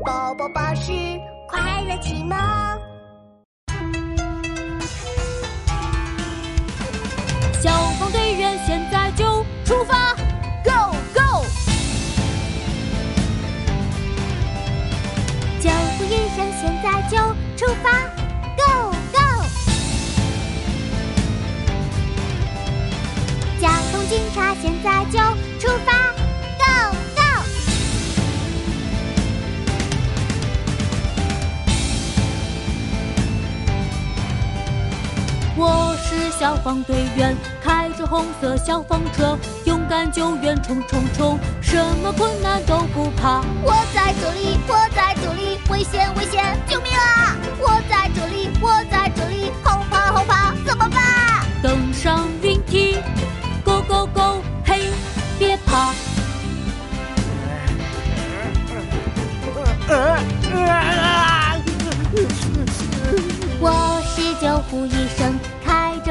宝宝巴士快乐启蒙。消防队员现在就出发，Go Go！救护医生现在就出发，Go Go！交通警察现在就出发消防队员，开着红色消防车，勇敢救援冲冲冲，什么困难都不怕。我在这里，我在这里，危险危险，救命啊！我在这里，我在这里，好怕好怕，怎么办？登上云梯，Go Go Go！嘿，别怕。我是救护医生，开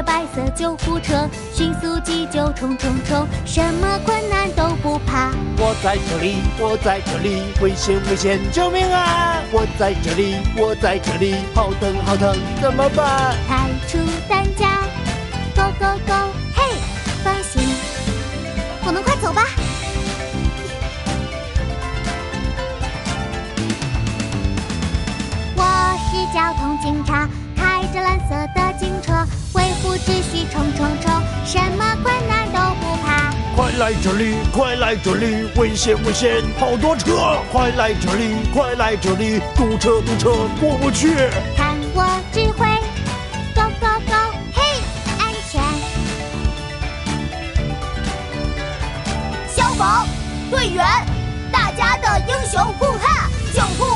着白色救护车，迅速急救冲冲冲，什么困难都不怕。我在这里，我在这里，危险危险，救命啊！我在这里，我在这里，好疼好疼，怎么办？抬出担架，Go Go Go！嘿，放心，我们快走吧。我是交通警察，开着蓝色的警车，这里，快来这里，危险危险，好多车！快来这里，快来这里，堵车堵车，过不去。看我指挥，Go Go Go！嘿，安全。消防队员，大家的英雄护驾，救护。